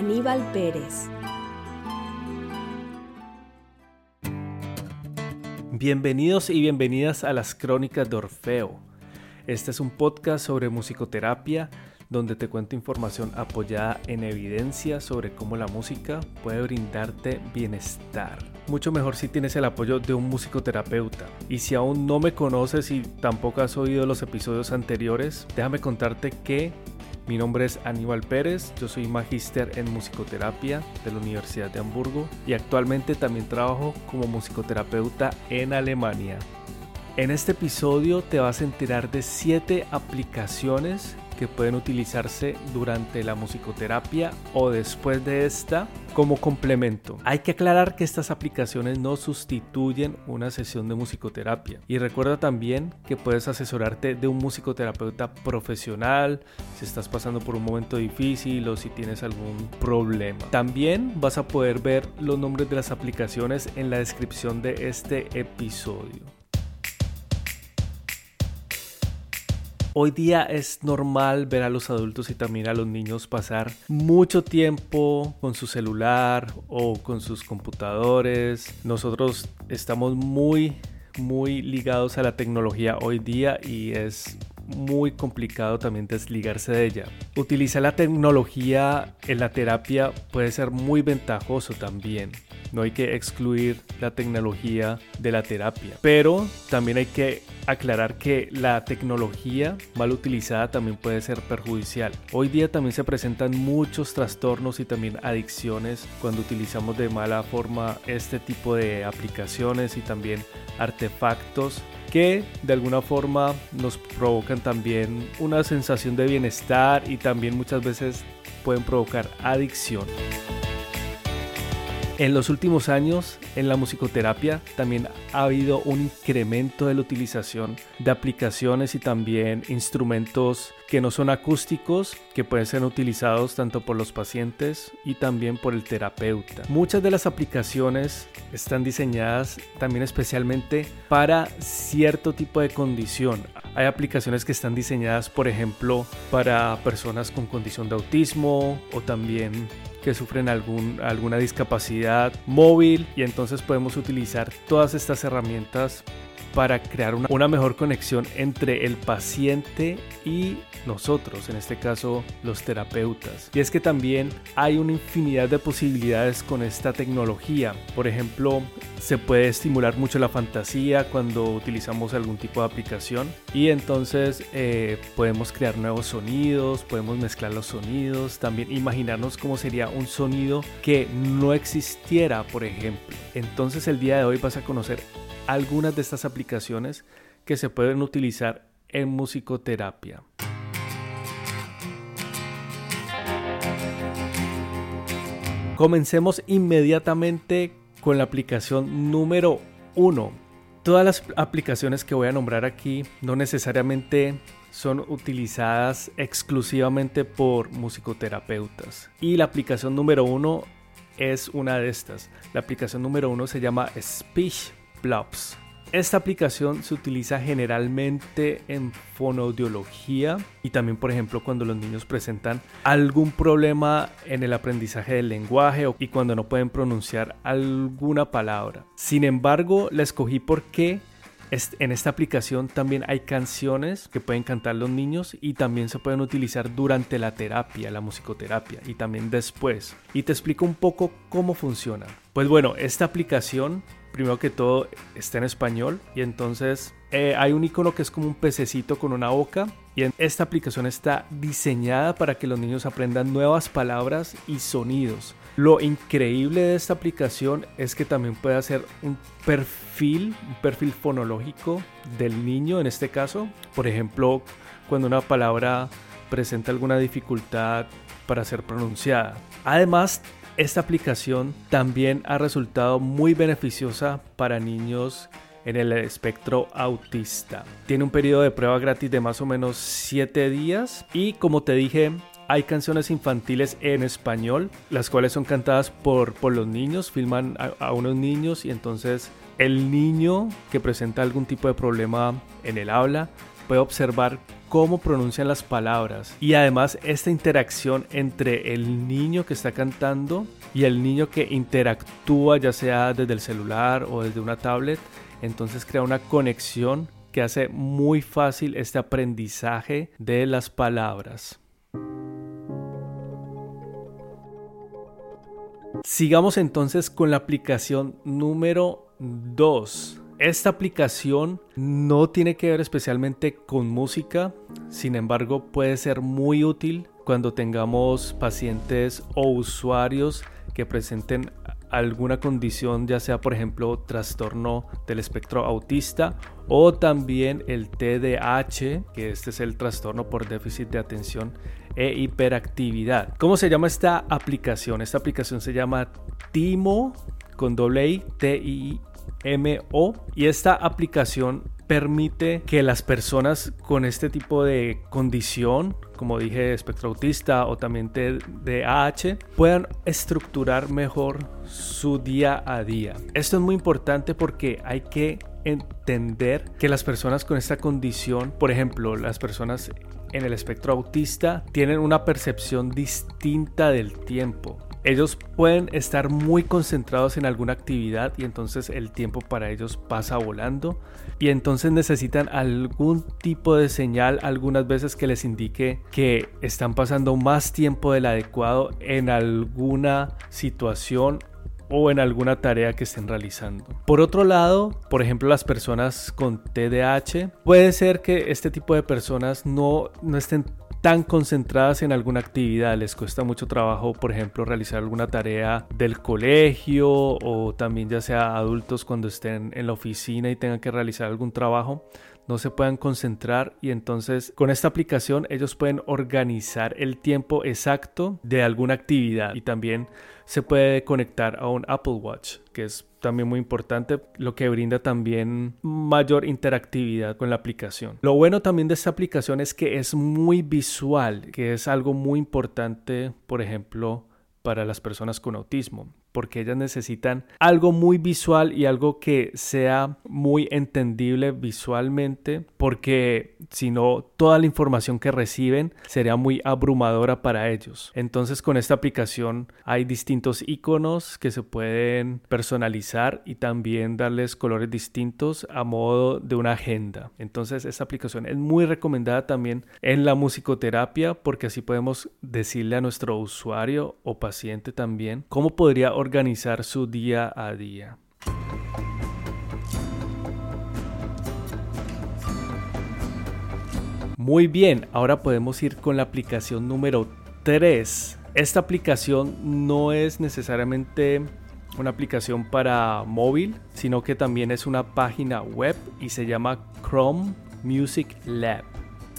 Aníbal Pérez. Bienvenidos y bienvenidas a las Crónicas de Orfeo. Este es un podcast sobre musicoterapia donde te cuento información apoyada en evidencia sobre cómo la música puede brindarte bienestar. Mucho mejor si tienes el apoyo de un musicoterapeuta. Y si aún no me conoces y tampoco has oído los episodios anteriores, déjame contarte que mi nombre es Aníbal Pérez, yo soy magíster en musicoterapia de la Universidad de Hamburgo y actualmente también trabajo como musicoterapeuta en Alemania. En este episodio te vas a enterar de 7 aplicaciones que pueden utilizarse durante la musicoterapia o después de esta como complemento. Hay que aclarar que estas aplicaciones no sustituyen una sesión de musicoterapia. Y recuerda también que puedes asesorarte de un musicoterapeuta profesional si estás pasando por un momento difícil o si tienes algún problema. También vas a poder ver los nombres de las aplicaciones en la descripción de este episodio. Hoy día es normal ver a los adultos y también a los niños pasar mucho tiempo con su celular o con sus computadores. Nosotros estamos muy, muy ligados a la tecnología hoy día y es muy complicado también desligarse de ella. Utilizar la tecnología en la terapia puede ser muy ventajoso también. No hay que excluir la tecnología de la terapia, pero también hay que aclarar que la tecnología mal utilizada también puede ser perjudicial. Hoy día también se presentan muchos trastornos y también adicciones cuando utilizamos de mala forma este tipo de aplicaciones y también artefactos que de alguna forma nos provocan también una sensación de bienestar y también muchas veces pueden provocar adicción. En los últimos años, en la musicoterapia también ha habido un incremento de la utilización de aplicaciones y también instrumentos que no son acústicos, que pueden ser utilizados tanto por los pacientes y también por el terapeuta. Muchas de las aplicaciones están diseñadas también especialmente para cierto tipo de condición. Hay aplicaciones que están diseñadas, por ejemplo, para personas con condición de autismo o también que sufren algún, alguna discapacidad móvil y entonces podemos utilizar todas estas herramientas para crear una, mejor conexión entre el paciente y nosotros, en este caso los terapeutas. Y es que también hay una infinidad de posibilidades con esta tecnología. Por ejemplo, se puede estimular mucho la fantasía cuando utilizamos algún tipo de aplicación y entonces eh, podemos crear nuevos sonidos, podemos mezclar los sonidos, también imaginarnos cómo sería un sonido que no existiera, por ejemplo. Entonces el día de hoy vas a conocer algunas de estas aplicaciones que se pueden utilizar en musicoterapia. Comencemos inmediatamente con la aplicación número 1. Todas las aplicaciones que voy a nombrar aquí no necesariamente son utilizadas exclusivamente por musicoterapeutas. Y la aplicación número 1 es una de estas. La aplicación número 1 se llama Speech Blobs. Esta aplicación se utiliza generalmente en fonoaudiología y también, por ejemplo, cuando los niños presentan algún problema en el aprendizaje del lenguaje y cuando no pueden pronunciar alguna palabra. Sin embargo, la escogí porque en esta aplicación también hay canciones que pueden cantar los niños y también se pueden utilizar durante la terapia, la musicoterapia y también después. Y te explico un poco cómo funciona. Pues bueno, esta aplicación primero que todo está en español y entonces eh, hay un icono que es como un pececito con una boca y esta aplicación está diseñada para que los niños aprendan nuevas palabras y sonidos. Lo increíble de esta aplicación es que también puede hacer un perfil, un perfil fonológico del niño en este caso. Por ejemplo, cuando una palabra presenta alguna dificultad para ser pronunciada. Además, esta aplicación también ha resultado muy beneficiosa para niños en el espectro autista. Tiene un periodo de prueba gratis de más o menos 7 días y como te dije, hay canciones infantiles en español, las cuales son cantadas por, por los niños, filman a, unos niños y entonces el niño que presenta algún tipo de problema en el habla puede observar cómo pronuncian las palabras y además esta interacción entre el niño que está cantando y el niño que interactúa ya sea desde el celular o desde una tablet entonces crea una conexión que hace muy fácil este aprendizaje de las palabras. Sigamos entonces con la aplicación número 2. Esta aplicación no tiene que ver especialmente con música, sin embargo puede ser muy útil cuando tengamos pacientes o usuarios que presenten alguna condición, ya sea por ejemplo trastorno del espectro autista o también el TDAH, que este es el trastorno por déficit de atención e hiperactividad. ¿Cómo se llama esta aplicación? Esta aplicación se llama Timo con doble I, T I M O y esta aplicación permite que las personas con este tipo de condición, como dije, espectro autista o también TDAH, puedan estructurar mejor su día a día. Esto es muy importante porque hay que entender que las personas con esta condición, por ejemplo, las personas en el espectro autista, tienen una percepción distinta del tiempo ellos pueden estar muy concentrados en alguna actividad y entonces el tiempo para ellos pasa volando y entonces necesitan algún tipo de señal algunas veces que les indique que están pasando más tiempo del adecuado en alguna situación o en alguna tarea que estén realizando. Por otro lado, por ejemplo, las personas con TDAH, puede ser que este tipo de personas no, no estén tan concentradas en alguna actividad, les cuesta mucho trabajo, por ejemplo, realizar alguna tarea del colegio o también ya sea adultos cuando estén en la oficina y tengan que realizar algún trabajo, no se puedan concentrar y entonces con esta aplicación ellos pueden organizar el tiempo exacto de alguna actividad. Y también se puede conectar a un Apple Watch, que es también muy importante, lo que brinda también mayor interactividad con la aplicación. Lo bueno también de esta aplicación es que es muy visual, que es algo muy importante, por ejemplo, para las personas con autismo porque ellas necesitan algo muy visual y algo que sea muy entendible visualmente, porque si no, toda la información que reciben sería muy abrumadora para ellos. Entonces con esta aplicación hay distintos iconos que se pueden personalizar y también darles colores distintos a modo de una agenda. Entonces esta aplicación es muy recomendada también en la musicoterapia porque así podemos decirle a nuestro usuario o paciente también cómo podría organizar su día a día. Muy bien, ahora podemos ir con la aplicación número 3. Esta aplicación no es necesariamente una aplicación para móvil, sino que también es una página web y se llama Chrome Music Lab.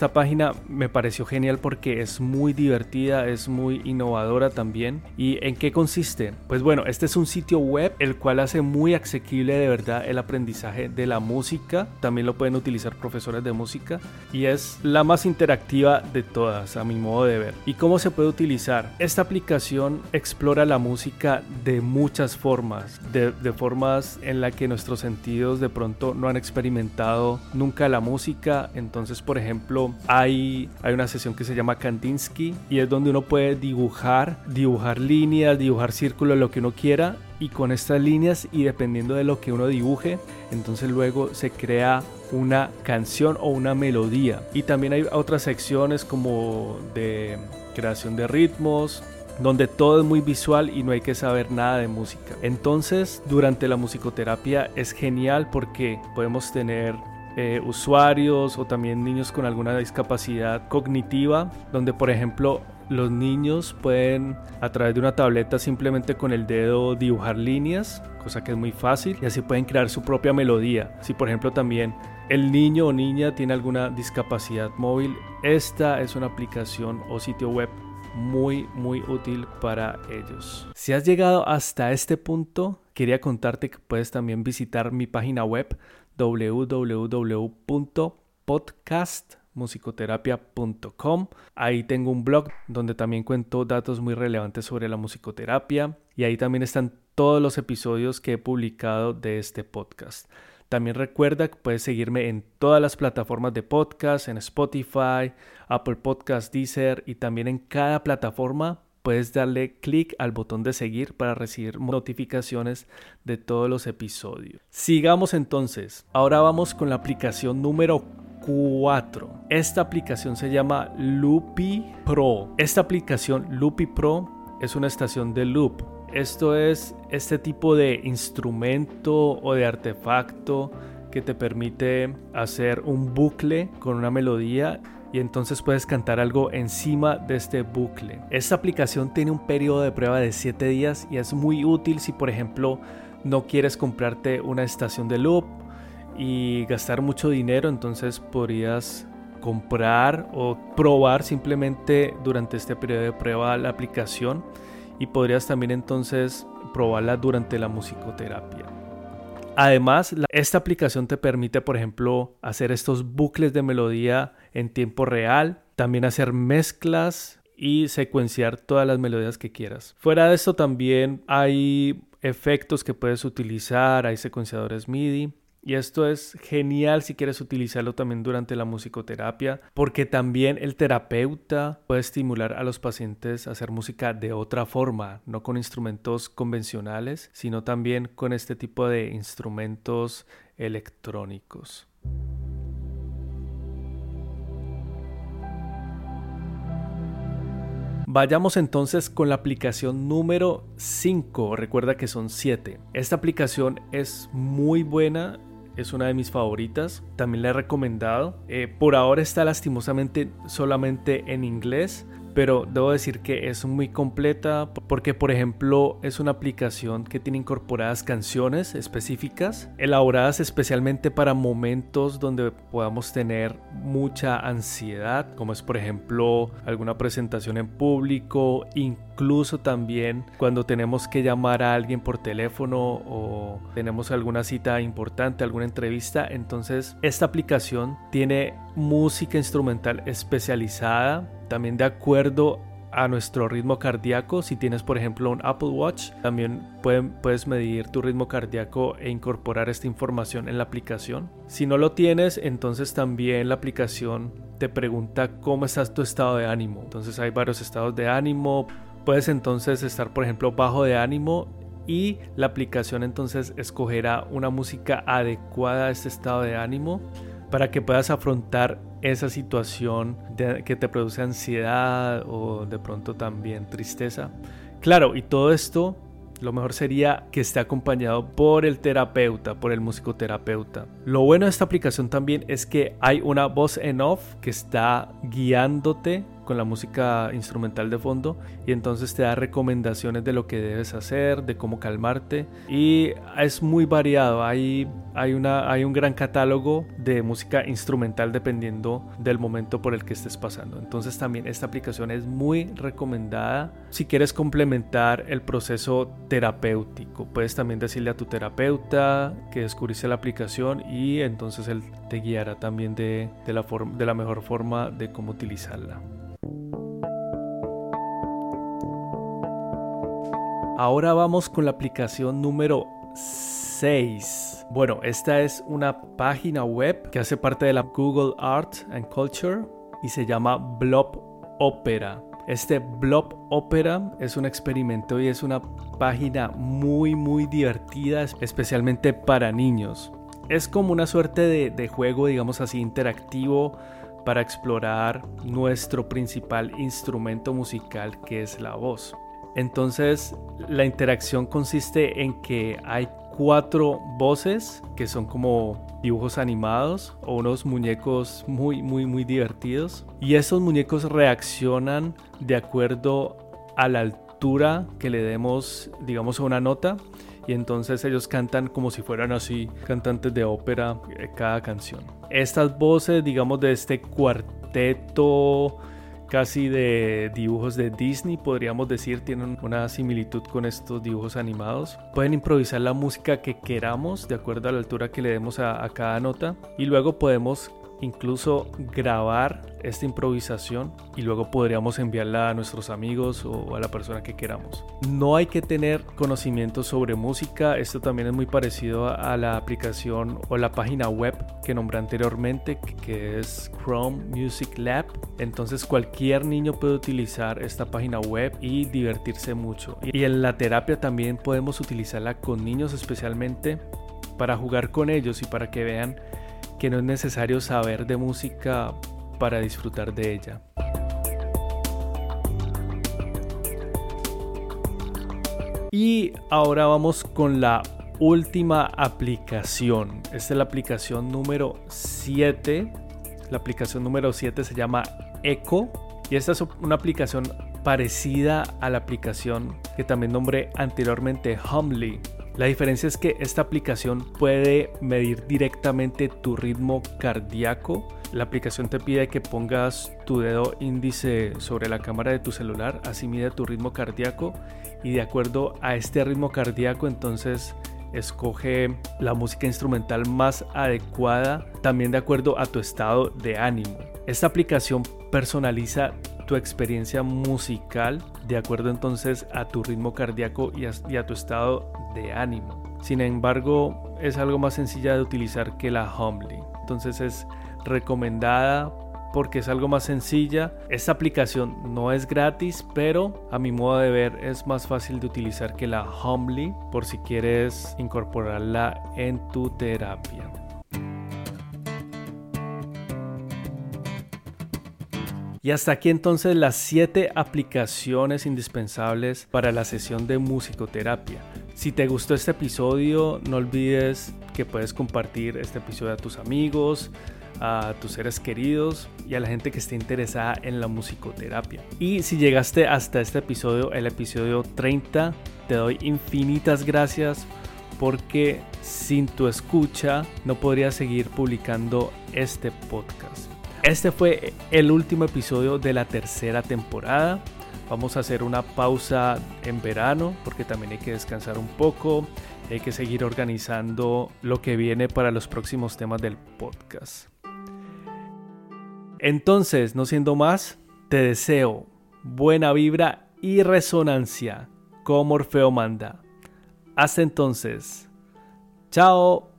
Esta página me pareció genial porque es muy divertida, es muy innovadora también. ¿Y en qué consiste? Pues bueno, este es un sitio web el cual hace muy asequible de verdad el aprendizaje de la música. También lo pueden utilizar profesores de música y es la más interactiva de todas a mi modo de ver. ¿Y cómo se puede utilizar? Esta aplicación explora la música de muchas formas, de, de formas en la que nuestros sentidos de pronto no han experimentado nunca la música. Entonces, por ejemplo, hay, hay una sesión que se llama Kandinsky y es donde uno puede dibujar, dibujar líneas, dibujar círculos, lo que uno quiera y con estas líneas y dependiendo de lo que uno dibuje, entonces luego se crea una canción o una melodía. Y también hay otras secciones como de creación de ritmos, donde todo es muy visual y no hay que saber nada de música. Entonces, durante la musicoterapia es genial porque podemos tener eh, usuarios o también niños con alguna discapacidad cognitiva, donde por ejemplo los niños pueden a través de una tableta simplemente con el dedo dibujar líneas, cosa que es muy fácil, y así pueden crear su propia melodía. Si por ejemplo también el niño o niña tiene alguna discapacidad móvil, esta es una aplicación o sitio web muy muy útil para ellos. Si has llegado hasta este punto, quería contarte que puedes también visitar mi página web www.podcastmusicoterapia.com. Ahí tengo un blog donde también cuento datos muy relevantes sobre la musicoterapia y ahí también están todos los episodios que he publicado de este podcast. También recuerda que puedes seguirme en todas las plataformas de podcast, en Spotify, Apple Podcast, Deezer y también en cada plataforma puedes darle clic al botón de seguir para recibir notificaciones de todos los episodios. Sigamos entonces. Ahora vamos con la aplicación número 4. Esta aplicación se llama Loopy Pro. Esta aplicación Loopy Pro es una estación de loop esto es este tipo de instrumento o de artefacto que te permite hacer un bucle con una melodía y entonces puedes cantar algo encima de este bucle. Esta aplicación tiene un periodo de prueba de 7 días y es muy útil si por ejemplo no quieres comprarte una estación de loop y gastar mucho dinero, entonces podrías comprar o probar simplemente durante este periodo de prueba la aplicación y podrías también entonces probarla durante la musicoterapia. Además, esta aplicación te permite, por ejemplo, hacer estos bucles de melodía en tiempo real, también hacer mezclas y secuenciar todas las melodías que quieras. Fuera de esto también hay efectos que puedes utilizar, hay secuenciadores MIDI y esto es genial si quieres utilizarlo también durante la musicoterapia, porque también el terapeuta puede estimular a los pacientes a hacer música de otra forma, no con instrumentos convencionales, sino también con este tipo de instrumentos electrónicos. Vayamos entonces con la aplicación número 5. Recuerda que son 7. Esta aplicación es muy buena es una de mis favoritas. También la he recomendado. Eh, por ahora está lastimosamente solamente en inglés pero debo decir que es muy completa porque por ejemplo es una aplicación que tiene incorporadas canciones específicas elaboradas especialmente para momentos donde podamos tener mucha ansiedad como es por ejemplo alguna presentación en público incluso también cuando tenemos que llamar a alguien por teléfono o tenemos alguna cita importante alguna entrevista entonces esta aplicación tiene música instrumental especializada también de acuerdo a nuestro ritmo cardíaco. Si tienes, por ejemplo, un Apple Watch, también puedes medir tu ritmo cardíaco e incorporar esta información en la aplicación. Si no lo tienes, entonces también la aplicación te pregunta cómo estás tu estado de ánimo. Entonces hay varios estados de ánimo. Puedes entonces estar, por ejemplo, bajo de ánimo y la aplicación entonces escogerá una música adecuada a este estado de ánimo para que puedas afrontar esa situación que te produce ansiedad o de pronto también tristeza. Claro, y todo esto lo mejor sería que esté acompañado por el terapeuta, por el musicoterapeuta. Lo bueno de esta aplicación también es que hay una voz en off que está guiándote con la música instrumental de fondo y entonces te da recomendaciones de lo que debes hacer, de cómo calmarte y es muy variado, hay, hay, una, hay un gran catálogo de música instrumental dependiendo del momento por el que estés pasando. Entonces también esta aplicación es muy recomendada si quieres complementar el proceso terapéutico. Puedes también decirle a tu terapeuta que descubriste la aplicación y entonces él te guiará también de, de la, de la mejor forma de cómo utilizarla. Ahora vamos con la aplicación número 6. Bueno, esta es una página web que hace parte de la Google Art and Culture y se llama Blob Opera. Este Blob Opera es un experimento y es una página muy muy divertida, especialmente para niños. Es como una suerte de, de juego, digamos así, interactivo para explorar nuestro principal instrumento musical que es la voz. Entonces la interacción consiste en que hay cuatro voces que son como dibujos animados o unos muñecos muy muy muy divertidos y esos muñecos reaccionan de acuerdo a la altura que le demos digamos a una nota y entonces ellos cantan como si fueran así cantantes de ópera eh, cada canción. Estas voces digamos de este cuarteto casi de dibujos de Disney, podríamos decir, tienen una similitud con estos dibujos animados. Pueden improvisar la música que queramos de acuerdo a la altura que le demos a, a cada nota y luego podemos incluso grabar esta improvisación y luego podríamos enviarla a nuestros amigos o a la persona que queramos. No hay que tener conocimiento sobre música, esto también es muy parecido a la aplicación o la página web que nombré anteriormente que es Chrome Music Lab. Entonces cualquier niño puede utilizar esta página web y divertirse mucho. Y en la terapia también podemos utilizarla con niños especialmente para jugar con ellos y para que vean que no es necesario saber de música para disfrutar de ella. Y ahora vamos con la última aplicación. Esta es la aplicación número 7. La aplicación número 7 se llama Echo. Y esta es una aplicación parecida a la aplicación que también nombré anteriormente, Humly. La diferencia es que esta aplicación puede medir directamente tu ritmo cardíaco. La aplicación te pide que pongas tu dedo índice sobre la cámara de tu celular, así mide tu ritmo cardíaco y de acuerdo a este ritmo cardíaco entonces escoge la música instrumental más adecuada, también de acuerdo a tu estado de ánimo. Esta aplicación personaliza tu experiencia musical de acuerdo entonces a tu ritmo cardíaco y a, tu estado de ánimo. Sin embargo, es algo más sencilla de utilizar que la Humbly. Entonces es recomendada porque es algo más sencilla. Esta aplicación no es gratis, pero a mi modo de ver es más fácil de utilizar que la Humbly por si quieres incorporarla en tu terapia. Y hasta aquí entonces las 7 aplicaciones indispensables para la sesión de musicoterapia. Si te gustó este episodio, no olvides que puedes compartir este episodio a tus amigos, a tus seres queridos y a la gente que esté interesada en la musicoterapia. Y si llegaste hasta este episodio, el episodio 30, te doy infinitas gracias porque sin tu escucha no podría seguir publicando este podcast. Este fue el último episodio de la tercera temporada. Vamos a hacer una pausa en verano porque también hay que descansar un poco. Hay que seguir organizando lo que viene para los próximos temas del podcast. Entonces, no siendo más, te deseo buena vibra y resonancia como Orfeo manda. Hasta entonces. Chao.